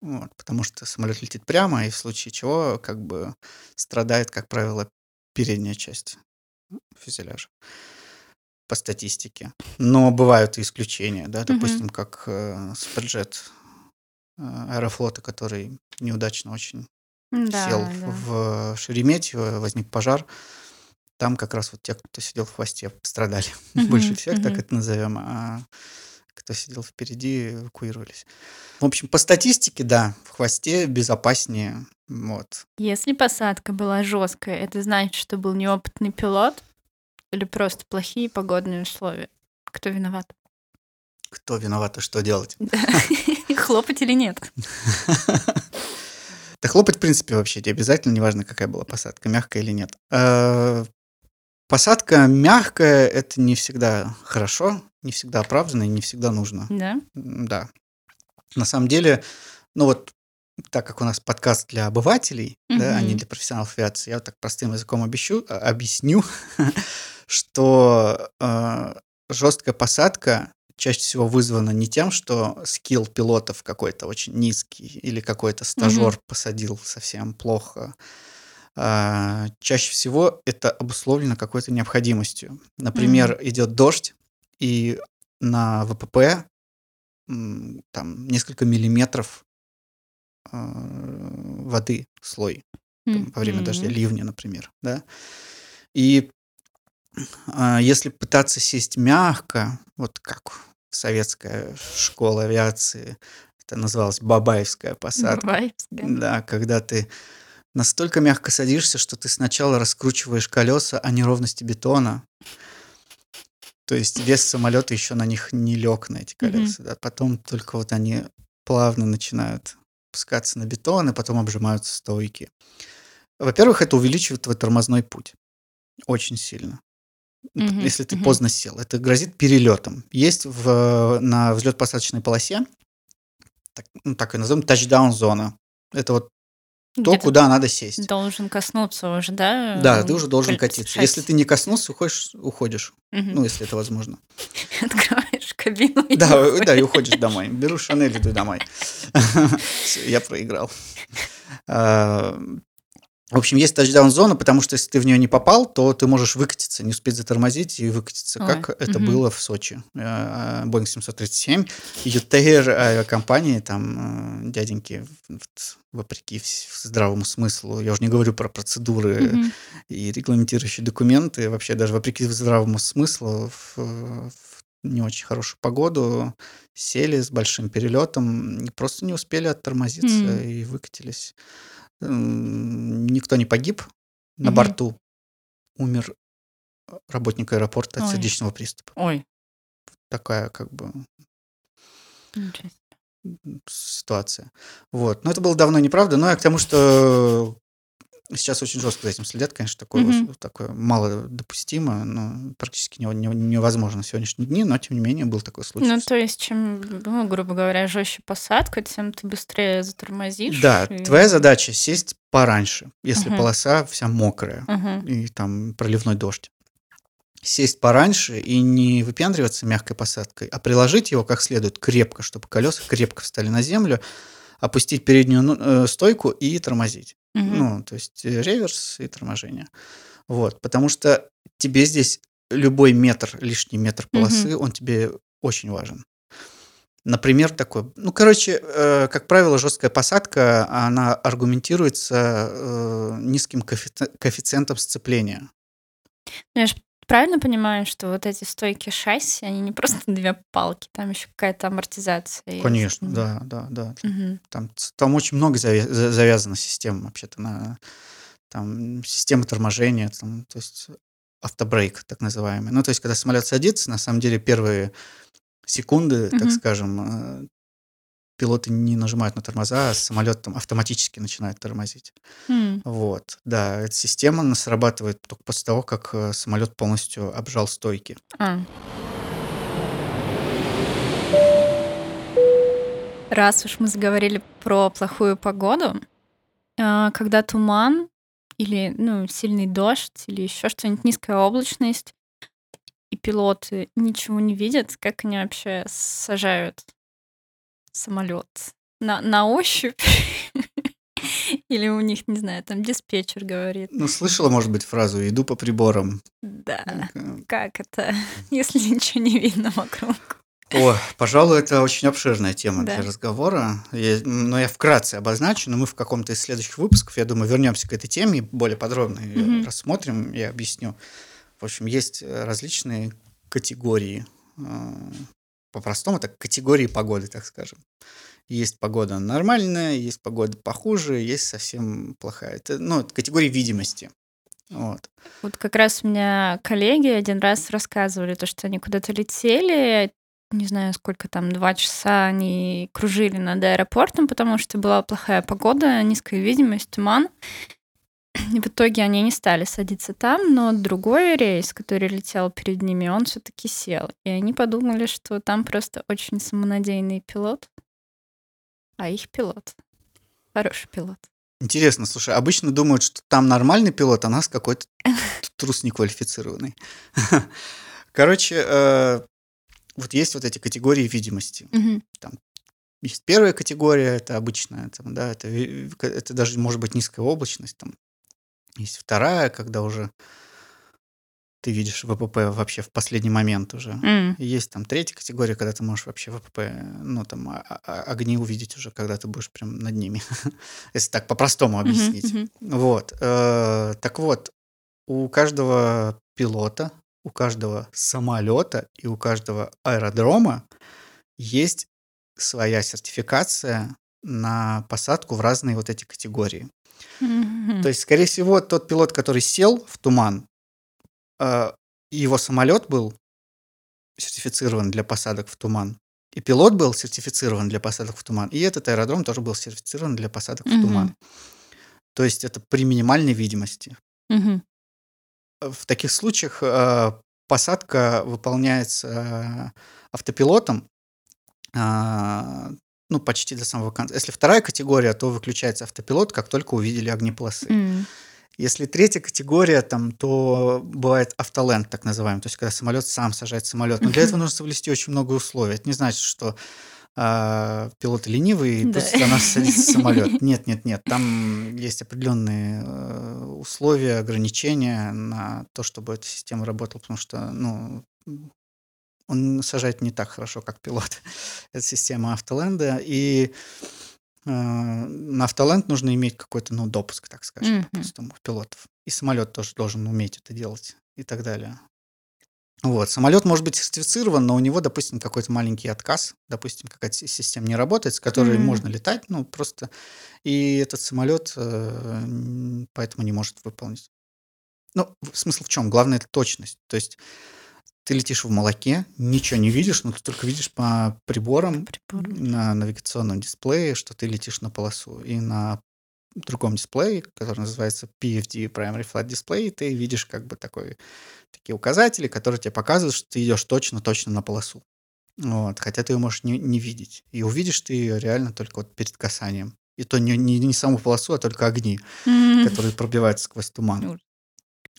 Вот, потому что самолет летит прямо, и в случае чего, как бы, страдает, как правило, передняя часть фюзеляжа по статистике. Но бывают и исключения, да, допустим, как э, Суперджет э, Аэрофлота, который неудачно очень Да, сел да. в Шереметьево, возник пожар. Там как раз вот те, кто сидел в хвосте, пострадали Мгм, больше всех, так мгм. это назовем, а кто сидел впереди, эвакуировались. В общем, по статистике, да, в хвосте безопаснее. Вот. Если посадка была жесткая, это значит, что был неопытный пилот или просто плохие погодные условия? Кто виноват? Кто виноват и что делать? Хлопать или нет? Да хлопать, в принципе, вообще не обязательно, неважно, какая была посадка, мягкая или нет. Э, Посадка мягкая – это не всегда хорошо, не всегда оправданно и не всегда нужно. Да? Да. На самом деле, ну вот, так как у нас подкаст для обывателей, да, а не для профессионалов авиации, я вот так простым языком обещу, а, объясню, что жесткая посадка чаще всего вызвана не тем, что скилл пилотов какой-то очень низкий или какой-то стажер посадил совсем плохо. А, Чаще всего это обусловлено какой-то необходимостью. Например, идет дождь, и на ВПП там несколько миллиметров а, воды слой там, во время дождя, ливня, например, да. И а, если пытаться сесть мягко, вот как советская школа авиации, это называлось бабаевская посадка, Бабаевская. да, когда ты настолько мягко садишься, что ты сначала раскручиваешь колеса о неровности бетона, то есть вес самолета еще на них не лег на эти колеса, да, потом только вот они плавно начинают пускаться на бетон, и потом обжимаются стойки. Во-первых, это увеличивает твой тормозной путь очень сильно. Мгм, Если ты мгм. поздно сел, это грозит перелетом. Есть в, на взлет-посадочной полосе, так, ну, так и назовем, тачдаун-зона. Это вот то, Где ты куда надо сесть. должен коснуться уже, да? Да, ты уже должен катиться. Если ты не коснулся, уходишь, уходишь. Мгм. Ну, если это возможно. Открываешь кабину и Да, уходишь. да, и уходишь домой. Беру Шанель, иду домой. Я проиграл. В общем, есть тачдаун-зона, потому что если ты в нее не попал, то ты можешь выкатиться, не успеть затормозить и выкатиться, Ой, как это было в Сочи. Э, Boeing 737, UTR авиакомпании, там э, дяденьки, вопреки здравому смыслу, я уже не говорю про процедуры Мгм. и регламентирующие документы, вообще даже вопреки здравому смыслу в, в не очень хорошую погоду сели с большим перелетом, просто не успели оттормозиться М. и выкатились. Никто не погиб на Мгм. борту. Умер работник аэропорта от Ой. сердечного приступа. Ой, Такая как бы ситуация. Вот. Но это было давно неправда. Но я к тому, что сейчас очень жестко за этим следят, конечно, такое, вот- такое мало допустимо, но практически не- не- невозможно в сегодняшние дни, но тем не менее был такой случай. Ну, то есть, чем, ну, грубо говоря, жестче посадка, тем ты быстрее затормозишь. Да, и- твоя задача сесть пораньше, если Мгм. полоса вся мокрая Мгм. и там проливной дождь. Сесть пораньше и не выпендриваться мягкой посадкой, а приложить его как следует крепко, чтобы колеса крепко встали на землю, опустить переднюю э, стойку и тормозить. Мгм. Ну, то есть э, реверс и торможение. Вот, потому что тебе здесь любой метр, лишний метр полосы, он тебе очень важен. Например, такой, ну, короче, э, как правило, жесткая посадка, она аргументируется э, низким коэффици- коэффициентом сцепления. Же правильно понимаю, что вот эти стойки шасси, они не просто две палки, там еще какая-то амортизация. есть. Конечно, Мгм. да, да, да. Мгм. Там, там очень много завя- за- завязано систем вообще-то на там система торможения, там, то есть автобрейк так называемый. Ну, то есть, когда самолет садится, на самом деле первые секунды, так Мгм. скажем, э, пилоты не нажимают на тормоза, а самолет там автоматически начинает тормозить. М. Вот, да, эта система она срабатывает только после того, как э, самолет полностью обжал стойки. А. Раз уж мы заговорили про плохую погоду, а, когда туман или ну, сильный дождь или еще что-нибудь, низкая облачность, и пилоты ничего не видят, как они вообще сажают самолет на, на ощупь? Или у них, не знаю, там диспетчер говорит. Ну, слышала, может быть, фразу «иду по приборам». Да, как это, если ничего не видно вокруг? О, пожалуй, это очень обширная тема Да. для разговора. Я- но я вкратце обозначу, но мы в каком-то из следующих выпусков, я думаю, вернемся к этой теме, более подробно Мгм. рассмотрим и объясню. В общем, есть э, различные категории. По-простому, так категории погоды, так скажем. Есть погода нормальная, есть погода похуже, есть совсем плохая. Это, ну, категории видимости. Вот. Вот как раз у меня коллеги один раз рассказывали, то, что они куда-то летели, не знаю, сколько там, два часа они кружили над аэропортом, потому что была плохая погода, низкая видимость, туман. В итоге они не стали садиться там, но другой рейс, который летел перед ними, он все-таки сел. И они подумали, что там просто очень самонадеянный пилот, а их пилот хороший пилот. Интересно, слушай, обычно думают, что там нормальный пилот, а нас какой-то трус неквалифицированный. Короче, э, вот есть вот эти категории видимости. Мгм. Есть первая категория, это обычная, там, да, это, это даже может быть низкая облачность. Там. Есть вторая, когда уже ты видишь ВПП вообще в последний момент уже. И есть там третья категория, когда ты можешь вообще ВПП, ну, там, а- а- огни увидеть уже, когда ты будешь прям над ними. Если так по-простому объяснить. мгм. Вот. э, Так вот, у каждого пилота, у каждого самолета и у каждого аэродрома есть своя сертификация на посадку в разные вот эти категории. То есть, скорее всего, тот пилот, который сел в туман, э, его самолет был сертифицирован для посадок в туман, и пилот был сертифицирован для посадок в туман, и этот аэродром тоже был сертифицирован для посадок в туман. То есть это при минимальной видимости. В таких случаях э, посадка выполняется э, автопилотом, ну, почти до самого конца. Если вторая категория, то выключается автопилот, как только увидели огни полосы. М. Если третья категория, там, то бывает автоленд, так называемый, то есть когда самолет сам сажает самолет. Но для этого нужно соблюсти очень много условий. Это не значит, что а, пилоты ленивые, и Да. просто за нас садится самолет. Нет, нет, нет. Там есть определенные э, условия, ограничения на то, чтобы эта система работала, потому что, ну, он сажает не так хорошо, как пилот. Это система автоленда. И э, на автоленд нужно иметь какой-то, ну, допуск, так скажем, Мгм. по-простому, пилотов. И самолет тоже должен уметь это делать и так далее. Вот. Самолет может быть сертифицирован, но у него, допустим, какой-то маленький отказ, допустим, какая-то си- система не работает, с которой М. можно летать, ну, просто, и этот самолет э, поэтому не может выполнить. Ну, смысл в чем? Главное это точность. То есть ты летишь в молоке, ничего не видишь, но ты только видишь по приборам Прибор. на навигационном дисплее, что ты летишь на полосу. И на другом дисплее, который называется PFD, Primary Flight Display, ты видишь как бы такой, такие указатели, которые тебе показывают, что ты идешь точно-точно на полосу. Вот. Хотя ты ее можешь не, не видеть. И увидишь ты ее реально только вот перед касанием. И то не, не, не саму полосу, а только огни, М. которые пробиваются сквозь туман.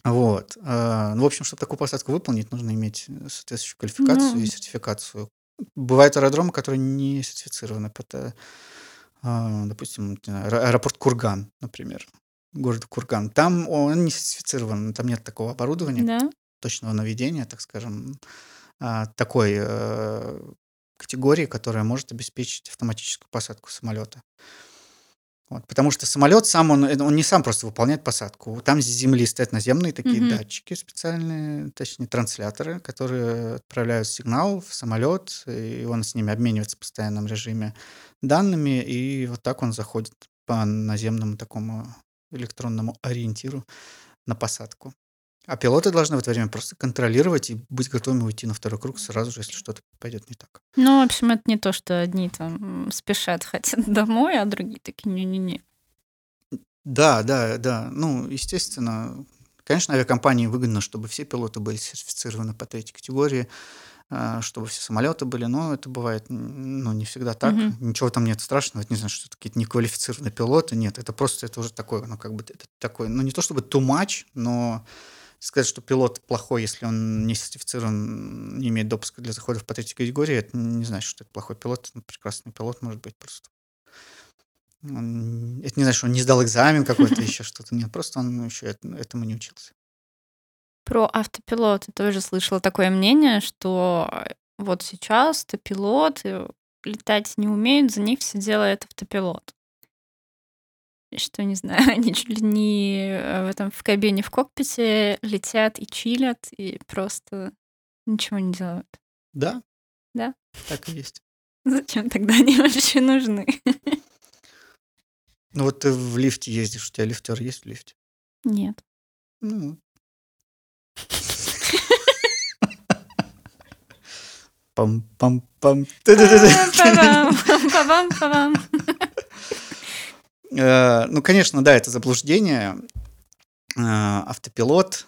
Вот. А, Ну, в общем, чтобы такую посадку выполнить, нужно иметь э, соответствующую квалификацию Ну. и сертификацию. Бывают аэродромы, которые не сертифицированы. Это, а, допустим, аэропорт Курган, например, город Курган. Там он не сертифицирован, там нет такого оборудования, Да? точного наведения, так скажем, а, такой э, категории, которая может обеспечить автоматическую посадку самолета. Вот, потому что самолет сам, он, э, он не сам просто выполняет посадку. Там с земли стоят наземные такие Мгм. датчики специальные, точнее трансляторы, которые отправляют сигнал в самолет, и он с ними обменивается в постоянном режиме данными, и вот так он заходит по наземному такому электронному ориентиру на посадку. А пилоты должны в это время просто контролировать и быть готовыми уйти на второй круг сразу же, если что-то пойдет не так. Ну, в общем, это не то, что одни там спешат, хотят домой, а другие такие не-не-не. Да, да, да. Ну, естественно, конечно, авиакомпании выгодно, чтобы все пилоты были сертифицированы по третьей категории, а, чтобы все самолеты были, но это бывает ну, не всегда так. Мгм. Ничего там нет страшного, это не знаю, что это какие-то неквалифицированные пилоты, нет, это просто это уже такое, ну, как бы это такой, ну, не то чтобы too much, но Сказать, что пилот плохой, если он не сертифицирован, не имеет допуска для захода по третьей категории, это не значит, что это плохой пилот. Это прекрасный пилот может быть просто. Он- это не значит, что он не сдал экзамен какой-то, еще что-то. Нет, просто он еще эт- этому не учился. Про автопилот я тоже слышала такое мнение, что вот сейчас-то пилоты летать не умеют, за них все делает автопилот. Что, не знаю, они чуть ли не э, в этом в кабине в кокпите летят и чилят, и просто ничего не делают. Да? Да. Так и есть. Зачем тогда они вообще нужны? Ну вот ты в лифте ездишь, у тебя лифтер есть в лифте? Нет. Ну. Пам-пам-пам. Ты-ты-ты-ты. Ну, конечно, да, это заблуждение. Э, Автопилот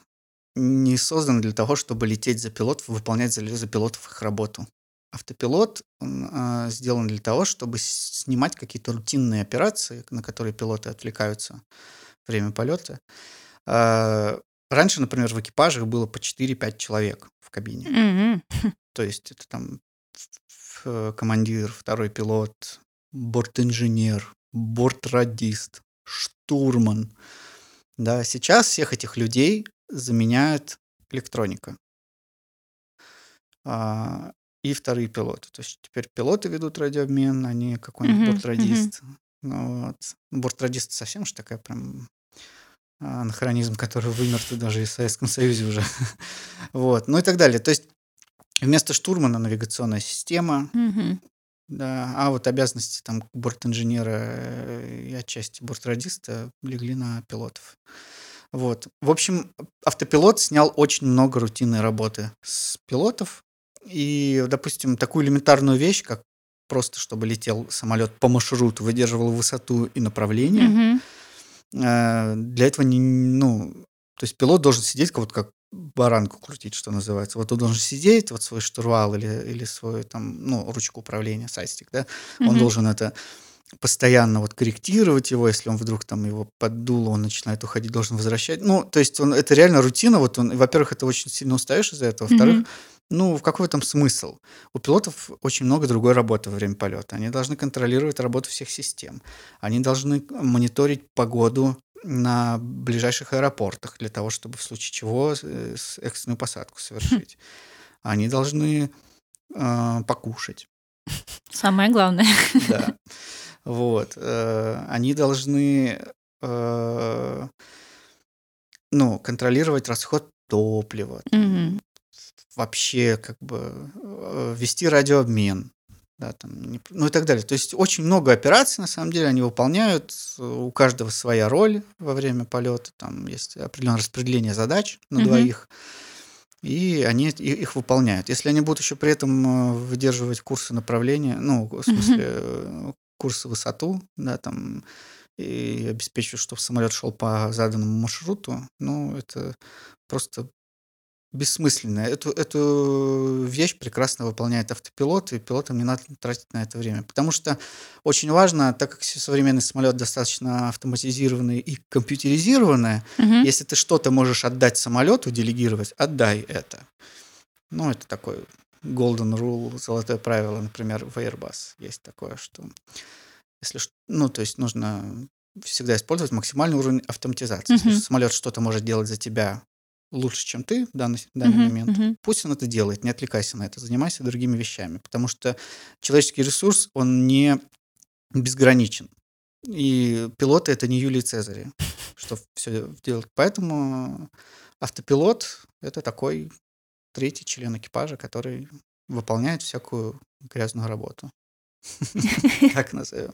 не создан для того, чтобы лететь за пилотов, выполнять за, пилотов их работу. Автопилот он, э, сделан для того, чтобы снимать какие-то рутинные операции, на которые пилоты отвлекаются во время полета. Э, Раньше, например, в экипажах было по 4-5 человек в кабине. Мгм. То есть это там командир, второй пилот, бортинженер, бортрадист, штурман. Да, сейчас всех этих людей заменяет электроника. А, и вторые пилоты. То есть теперь пилоты ведут радиообмен, а не какой-нибудь Мгм, бортрадист. Ну вот. Бортрадист совсем же такая прям а, анахронизм, который вымер даже и в Советском Союзе уже. вот. Ну и так далее. То есть вместо штурмана навигационная система, Мгм. Да, а вот обязанности там бортинженера э, и отчасти бортрадиста легли на пилотов. Вот. В общем, автопилот снял очень много рутинной работы с пилотов. И, допустим, такую элементарную вещь, как просто чтобы летел самолет по маршруту, выдерживал высоту и направление, э, для этого не, ну, то есть пилот должен сидеть как вот как баранку крутить, что называется. Вот он должен сидеть, вот свой штурвал или, или свой там, ну, ручку управления, сайстик, да, он Мгм. должен это постоянно вот корректировать его, если он вдруг там его поддуло, он начинает уходить, должен возвращать. Ну, то есть он, это реально рутина, вот он, во-первых, это очень сильно устаешь из-за этого, во-вторых, Мгм. ну, в какой там смысл? У пилотов очень много другой работы во время полета. Они должны контролировать работу всех систем. Они должны мониторить погоду на ближайших аэропортах для того, чтобы в случае чего э, экстренную посадку совершить. Они должны э, покушать. Самое главное. Да. Вот. э, Они должны э, ну, контролировать расход топлива, Мгм. вообще как бы э, вести радиообмен, да, там, не ну и так далее. То есть очень много операций, на самом деле, они выполняют, у каждого своя роль во время полета, там есть определенное распределение задач на Мгм. двоих, и они их выполняют. Если они будут еще при этом э, выдерживать курсы направления, ну, в смысле, э, курсы высоту, да, там, и обеспечивать, чтобы самолет шел по заданному маршруту, ну, это просто бессмысленно. Эту, эту вещь прекрасно выполняет автопилот, и пилотам не надо тратить на это время. Потому что очень важно, так как современный самолет достаточно автоматизированный и компьютеризированный, Мгм. если ты что-то можешь отдать самолету, делегировать, отдай это. Ну, это такой golden rule, золотое правило, например, в Airbus есть такое, что если, ну, то есть нужно всегда использовать максимальный уровень автоматизации. Если Мгм. самолет что-то может делать за тебя лучше, чем ты в данный, в данный Мгм. момент, Мгм. пусть он это делает, не отвлекайся на это, занимайся другими вещами, потому что человеческий ресурс, он не безграничен. И пилоты это не Юлий Цезарь, что все делать. Поэтому автопилот это такой третий член экипажа, который выполняет всякую грязную работу. Так назовем.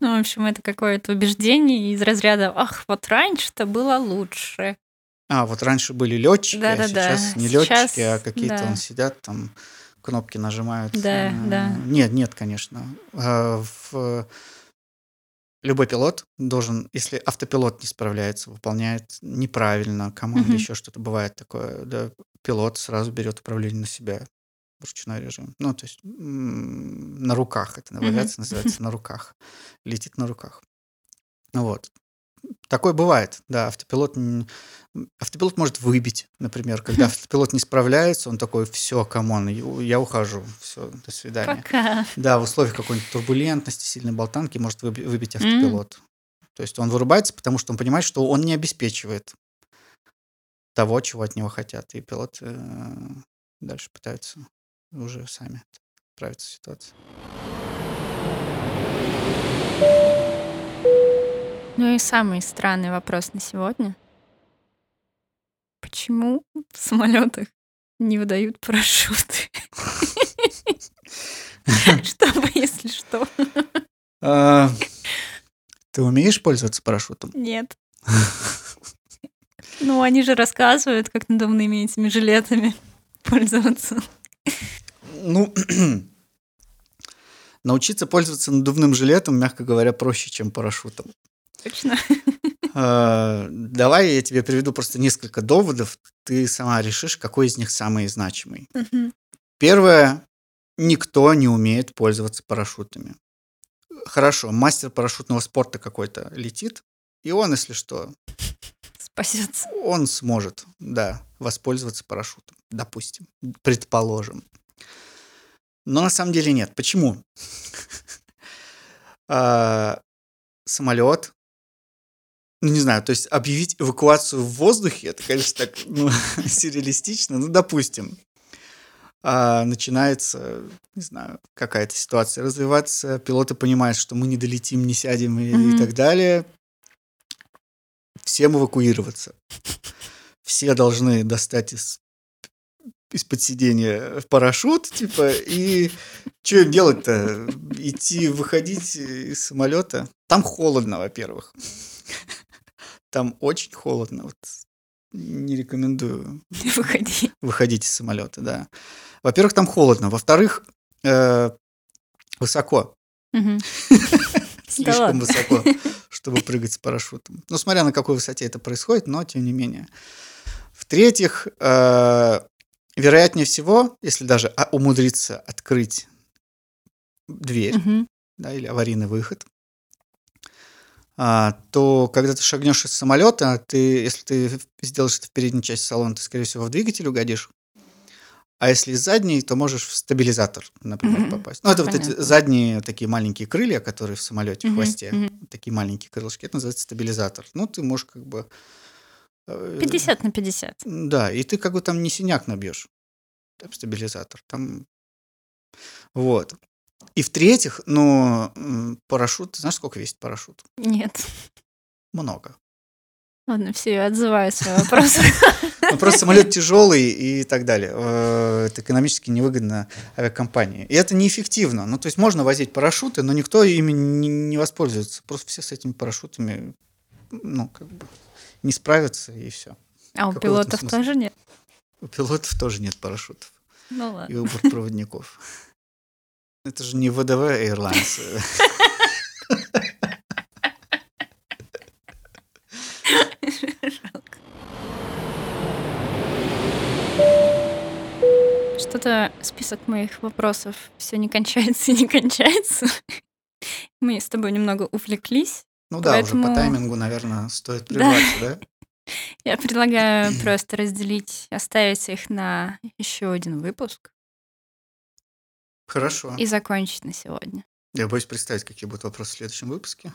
Ну, в общем, это какое-то убеждение из разряда «Ах, вот раньше-то было лучше». А, вот раньше были летчики, а Да-да-да. сейчас не Сейчас, летчики, а какие-то да. он сидят там, кнопки нажимают. Да, А, да. Нет, нет, конечно. А, в- Любой пилот должен, если автопилот не справляется, выполняет неправильно команду, Мгм. еще что-то бывает такое, да, пилот сразу берет управление на себя в ручной режим. Ну, то есть на руках, это Мгм. авиация называется на руках. Летит на руках. Вот. Такое бывает, да, автопилот, автопилот может выбить, например, когда автопилот не справляется, он такой, все, come on, я ухожу, все, до свидания. Пока. Да, в условиях какой-нибудь турбулентности, сильной болтанки может выби- выбить автопилот. То есть он вырубается, потому что он понимает, что он не обеспечивает того, чего от него хотят. И пилоты э, дальше пытаются уже сами справиться с ситуацией. Ну и самый странный вопрос на сегодня. Почему в самолетах не выдают парашюты? Чтобы, если что. А, Ты умеешь пользоваться парашютом? Нет. Ну, они же рассказывают, как надувными этими жилетами пользоваться. Ну, научиться пользоваться надувным жилетом, мягко говоря, проще, чем парашютом. Точно. А, Давай я тебе приведу просто несколько доводов. Ты сама решишь, какой из них самый значимый. Первое. Никто не умеет пользоваться парашютами. Хорошо, мастер парашютного спорта какой-то летит, и он, если что, Спасется. он сможет, да, воспользоваться парашютом, допустим, предположим. Но на самом деле нет. Почему? А, Самолет, не знаю, то есть объявить эвакуацию в воздухе, это, конечно, так ну, сюрреалистично, ну допустим. А, начинается, не знаю, какая-то ситуация развиваться, пилоты понимают, что мы не долетим, не сядем и, и Мгм. так далее. Всем эвакуироваться. Все должны достать из из-под сидения парашют, типа, и что им делать-то? Идти, выходить из самолета? Там холодно, во-первых. Там очень холодно. Вот не рекомендую Выходи. выходить из самолета, да. Во-первых, там холодно. Во-вторых, э, высоко. Слишком высоко, чтобы прыгать с парашютом. Ну, смотря на какой высоте это происходит, но тем не менее. В-третьих, э, вероятнее всего, если даже а, умудриться открыть дверь, да, или аварийный выход, то когда ты шагнешь из самолета, ты, если ты сделаешь это в передней части салона, ты, скорее всего, в двигатель угодишь. А если из задней, то можешь в стабилизатор, например, Мгм. попасть. Ну, это вот эти Понятно. задние такие маленькие крылья, которые в самолете в Мгм, хвосте. мгм. Такие маленькие крылышки. Это называется стабилизатор. Ну, ты можешь как бы... э, 50 на 50. Да, и ты как бы там не синяк набьешь. Там стабилизатор. Там... Вот. И в-третьих, ну, парашют... Ты знаешь, сколько весит парашют? Нет. Много. Ладно, все, я отзываю свой вопрос. Ну, просто самолет тяжелый и так далее. Э, Это экономически невыгодно авиакомпании. И это неэффективно. Ну, то есть можно возить парашюты, но никто ими не, воспользуется. Просто все с этими парашютами, ну, как бы не справятся, и все. А у пилотов тоже нет? У пилотов тоже нет парашютов. Ну И ладно. у бортпроводников. Это же не ВДВ Airlines. Что-то список моих вопросов все не кончается и не кончается. Мы с тобой немного увлеклись. Ну да, уже Поэтому- по таймингу, наверное, стоит Да. прерваться, да? Я предлагаю просто разделить, оставить их на еще один выпуск Хорошо. и закончить на сегодня. Я боюсь представить, какие будут вопросы в следующем выпуске.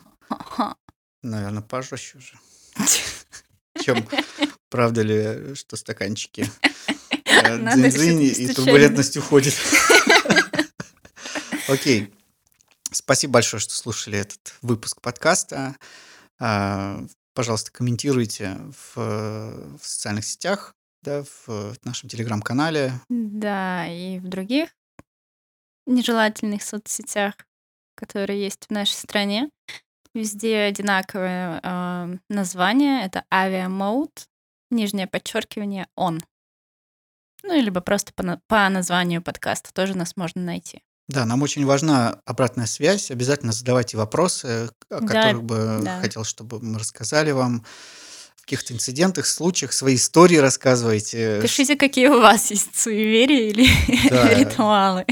Наверное, пожестче уже. Чем правда ли, что стаканчики э, всё-таки и турбулентность уходит. Окей. Спасибо большое, что слушали этот выпуск подкаста. А, Пожалуйста, комментируйте в, в социальных сетях, да, в нашем телеграм-канале. Да, и в других нежелательных соцсетях, которые есть в нашей стране. Везде одинаковое э, название. Это авиамоут, нижнее подчеркивание он. Ну, либо просто по, по названию подкаста тоже нас можно найти. Да, нам очень важна обратная связь. Обязательно задавайте вопросы, о Да, которых бы да. хотел, чтобы мы рассказали вам. В каких-то инцидентах, случаях, свои истории рассказывайте. Пишите, какие у вас есть суеверия или Да. ритуалы.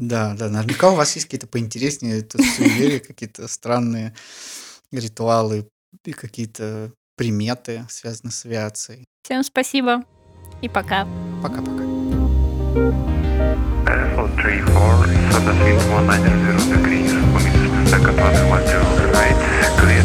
Да, да, наверняка у вас есть какие-то поинтереснее тут суеверия, какие-то странные ритуалы и какие-то приметы, связанные с авиацией. Всем спасибо и пока. Пока-пока. Purple Land, 108 degrees, Second one, 108 right, clear